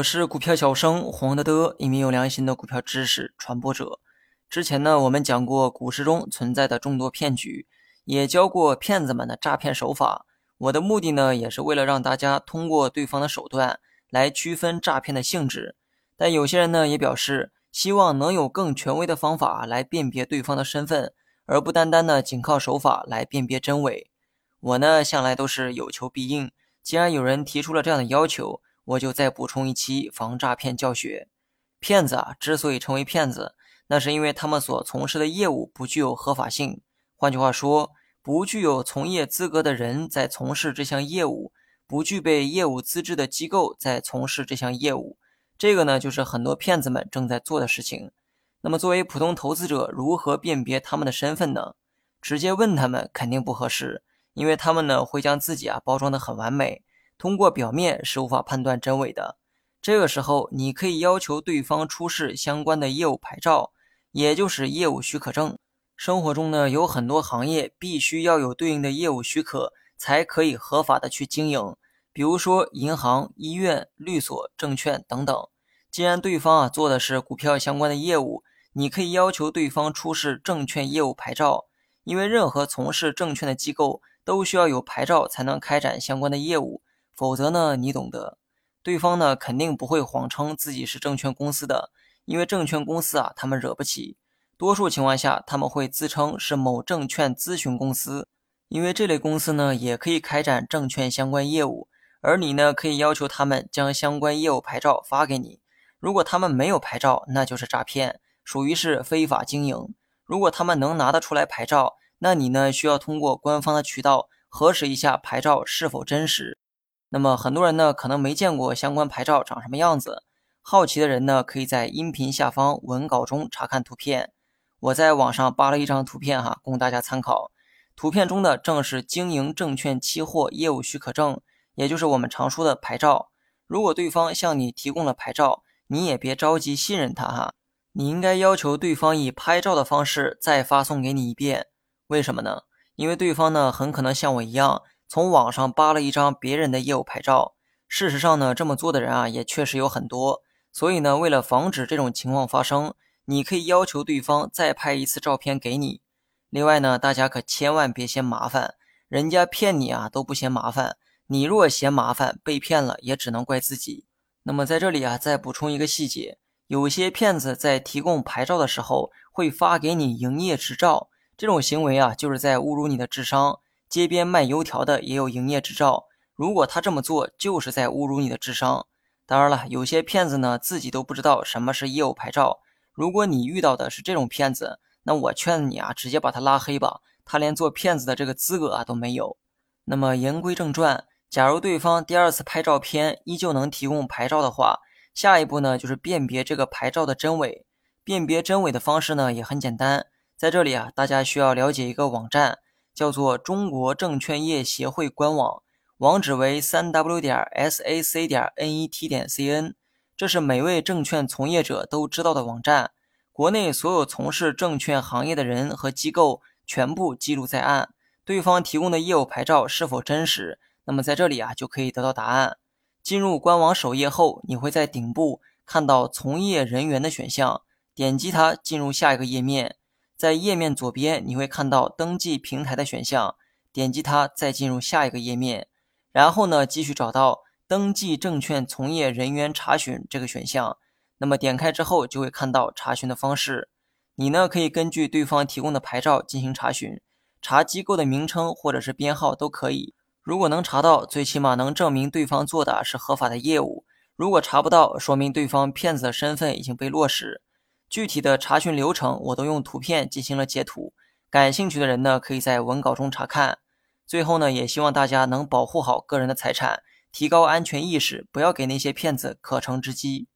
我是股票小生黄德德，一名有良心的股票知识传播者。之前呢，我们讲过股市中存在的众多骗局，也教过骗子们的诈骗手法。我的目的呢，也是为了让大家通过对方的手段来区分诈骗的性质。但有些人呢，也表示希望能有更权威的方法来辨别对方的身份，而不单单呢仅靠手法来辨别真伪。我呢，向来都是有求必应。既然有人提出了这样的要求，我就再补充一期防诈骗教学。骗子啊，之所以成为骗子，那是因为他们所从事的业务不具有合法性。换句话说，不具有从业资格的人在从事这项业务，不具备业务资质的机构在从事这项业务。这个呢，就是很多骗子们正在做的事情。那么，作为普通投资者，如何辨别他们的身份呢？直接问他们肯定不合适，因为他们呢会将自己啊包装的很完美。通过表面是无法判断真伪的，这个时候你可以要求对方出示相关的业务牌照，也就是业务许可证。生活中呢有很多行业必须要有对应的业务许可，才可以合法的去经营，比如说银行、医院、律所、证券等等。既然对方啊做的是股票相关的业务，你可以要求对方出示证券业务牌照，因为任何从事证券的机构都需要有牌照才能开展相关的业务。否则呢，你懂得，对方呢肯定不会谎称自己是证券公司的，因为证券公司啊，他们惹不起。多数情况下，他们会自称是某证券咨询公司，因为这类公司呢也可以开展证券相关业务。而你呢，可以要求他们将相关业务牌照发给你。如果他们没有牌照，那就是诈骗，属于是非法经营。如果他们能拿得出来牌照，那你呢需要通过官方的渠道核实一下牌照是否真实。那么很多人呢可能没见过相关牌照长什么样子，好奇的人呢可以在音频下方文稿中查看图片。我在网上扒了一张图片哈，供大家参考。图片中的正是经营证券期货业务许可证，也就是我们常说的牌照。如果对方向你提供了牌照，你也别着急信任他哈，你应该要求对方以拍照的方式再发送给你一遍。为什么呢？因为对方呢很可能像我一样。从网上扒了一张别人的业务牌照，事实上呢，这么做的人啊也确实有很多。所以呢，为了防止这种情况发生，你可以要求对方再拍一次照片给你。另外呢，大家可千万别嫌麻烦，人家骗你啊都不嫌麻烦，你若嫌麻烦被骗了，也只能怪自己。那么在这里啊，再补充一个细节，有些骗子在提供牌照的时候会发给你营业执照，这种行为啊就是在侮辱你的智商。街边卖油条的也有营业执照，如果他这么做，就是在侮辱你的智商。当然了，有些骗子呢自己都不知道什么是业务牌照。如果你遇到的是这种骗子，那我劝你啊，直接把他拉黑吧，他连做骗子的这个资格啊都没有。那么言归正传，假如对方第二次拍照片依旧能提供牌照的话，下一步呢就是辨别这个牌照的真伪。辨别真伪的方式呢也很简单，在这里啊，大家需要了解一个网站。叫做中国证券业协会官网，网址为三 w 点 sac 点 net 点 cn，这是每位证券从业者都知道的网站。国内所有从事证券行业的人和机构全部记录在案。对方提供的业务牌照是否真实？那么在这里啊就可以得到答案。进入官网首页后，你会在顶部看到从业人员的选项，点击它进入下一个页面。在页面左边，你会看到登记平台的选项，点击它，再进入下一个页面，然后呢，继续找到登记证券从业人员查询这个选项。那么点开之后，就会看到查询的方式。你呢，可以根据对方提供的牌照进行查询，查机构的名称或者是编号都可以。如果能查到，最起码能证明对方做的是合法的业务；如果查不到，说明对方骗子的身份已经被落实。具体的查询流程我都用图片进行了截图，感兴趣的人呢可以在文稿中查看。最后呢，也希望大家能保护好个人的财产，提高安全意识，不要给那些骗子可乘之机。